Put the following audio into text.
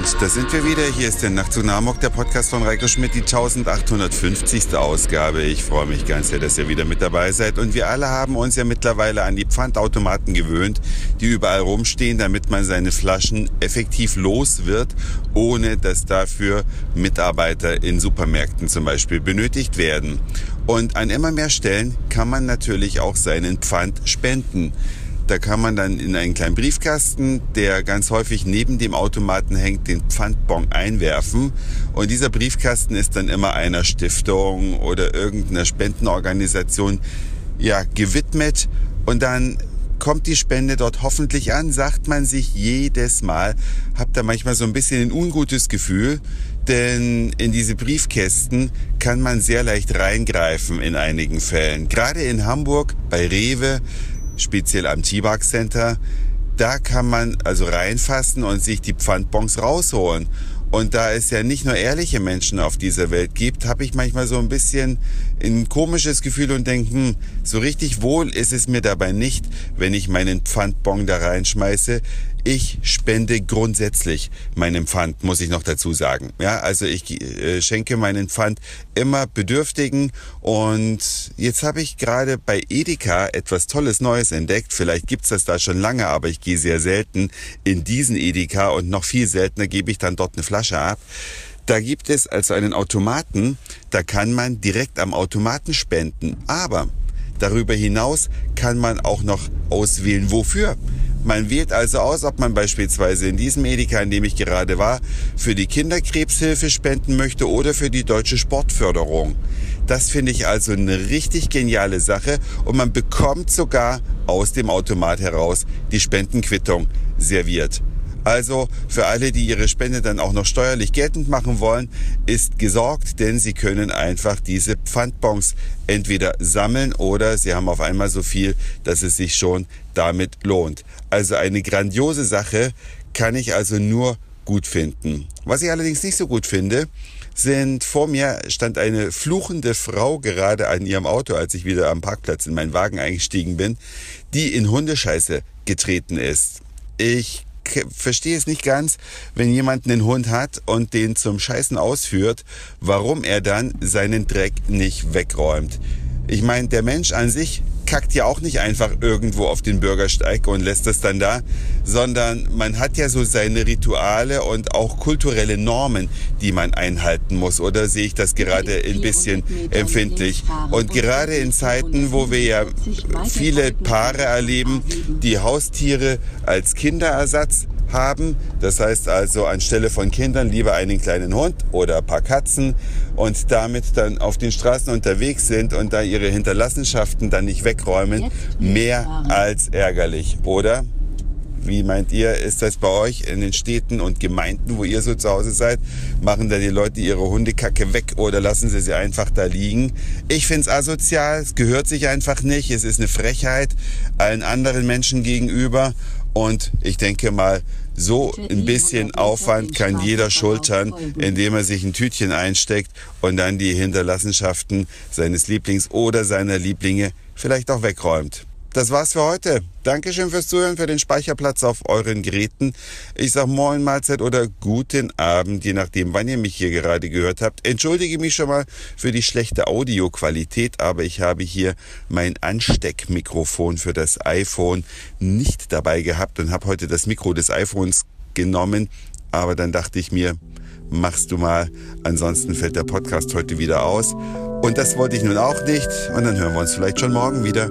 Und da sind wir wieder. Hier ist der Nachtzug nach Hamburg, der Podcast von Reiko Schmidt, die 1850. Ausgabe. Ich freue mich ganz sehr, dass ihr wieder mit dabei seid. Und wir alle haben uns ja mittlerweile an die Pfandautomaten gewöhnt, die überall rumstehen, damit man seine Flaschen effektiv los wird, ohne dass dafür Mitarbeiter in Supermärkten zum Beispiel benötigt werden. Und an immer mehr Stellen kann man natürlich auch seinen Pfand spenden. Da kann man dann in einen kleinen Briefkasten, der ganz häufig neben dem Automaten hängt, den Pfandbon einwerfen. Und dieser Briefkasten ist dann immer einer Stiftung oder irgendeiner Spendenorganisation ja, gewidmet. Und dann kommt die Spende dort hoffentlich an, sagt man sich jedes Mal. Habt da manchmal so ein bisschen ein ungutes Gefühl, denn in diese Briefkästen kann man sehr leicht reingreifen in einigen Fällen. Gerade in Hamburg bei Rewe speziell am T-Bag Center. Da kann man also reinfassen und sich die Pfandbons rausholen. Und da es ja nicht nur ehrliche Menschen auf dieser Welt gibt, habe ich manchmal so ein bisschen ein komisches Gefühl und denke, hm, so richtig wohl ist es mir dabei nicht, wenn ich meinen Pfandbon da reinschmeiße. Ich spende grundsätzlich meinen Pfand, muss ich noch dazu sagen. Ja, also ich äh, schenke meinen Pfand immer Bedürftigen und jetzt habe ich gerade bei Edeka etwas Tolles Neues entdeckt. Vielleicht gibt's das da schon lange, aber ich gehe sehr selten in diesen Edeka und noch viel seltener gebe ich dann dort eine Flasche ab. Da gibt es also einen Automaten, da kann man direkt am Automaten spenden. Aber darüber hinaus kann man auch noch auswählen, wofür. Man wählt also aus, ob man beispielsweise in diesem Edeka, in dem ich gerade war, für die Kinderkrebshilfe spenden möchte oder für die deutsche Sportförderung. Das finde ich also eine richtig geniale Sache und man bekommt sogar aus dem Automat heraus die Spendenquittung serviert. Also für alle, die ihre Spende dann auch noch steuerlich geltend machen wollen, ist gesorgt, denn sie können einfach diese Pfandbons entweder sammeln oder sie haben auf einmal so viel, dass es sich schon damit lohnt. Also eine grandiose Sache kann ich also nur gut finden. Was ich allerdings nicht so gut finde, sind vor mir stand eine fluchende Frau gerade an ihrem Auto, als ich wieder am Parkplatz in meinen Wagen eingestiegen bin, die in Hundescheiße getreten ist. Ich verstehe es nicht ganz, wenn jemand einen Hund hat und den zum Scheißen ausführt, warum er dann seinen Dreck nicht wegräumt. Ich meine, der Mensch an sich kackt ja auch nicht einfach irgendwo auf den Bürgersteig und lässt das dann da, sondern man hat ja so seine Rituale und auch kulturelle Normen, die man einhalten muss. Oder sehe ich das gerade ein bisschen empfindlich? Und gerade in Zeiten, wo wir ja viele Paare erleben, die Haustiere als Kinderersatz haben. Das heißt also anstelle von Kindern lieber einen kleinen Hund oder ein paar Katzen und damit dann auf den Straßen unterwegs sind und da ihre Hinterlassenschaften dann nicht wegräumen. Mehr als ärgerlich, oder? Wie meint ihr, ist das bei euch in den Städten und Gemeinden, wo ihr so zu Hause seid? Machen da die Leute ihre Hundekacke weg oder lassen sie sie einfach da liegen? Ich find's asozial, es gehört sich einfach nicht, es ist eine Frechheit allen anderen Menschen gegenüber und ich denke mal, so ein bisschen Aufwand kann jeder schultern, indem er sich ein Tütchen einsteckt und dann die Hinterlassenschaften seines Lieblings oder seiner Lieblinge vielleicht auch wegräumt das war's für heute. Dankeschön fürs Zuhören, für den Speicherplatz auf euren Geräten. Ich sag Moin Mahlzeit oder guten Abend, je nachdem, wann ihr mich hier gerade gehört habt. Entschuldige mich schon mal für die schlechte Audioqualität, aber ich habe hier mein Ansteckmikrofon für das iPhone nicht dabei gehabt und habe heute das Mikro des iPhones genommen. Aber dann dachte ich mir, machst du mal, ansonsten fällt der Podcast heute wieder aus. Und das wollte ich nun auch nicht. Und dann hören wir uns vielleicht schon morgen wieder.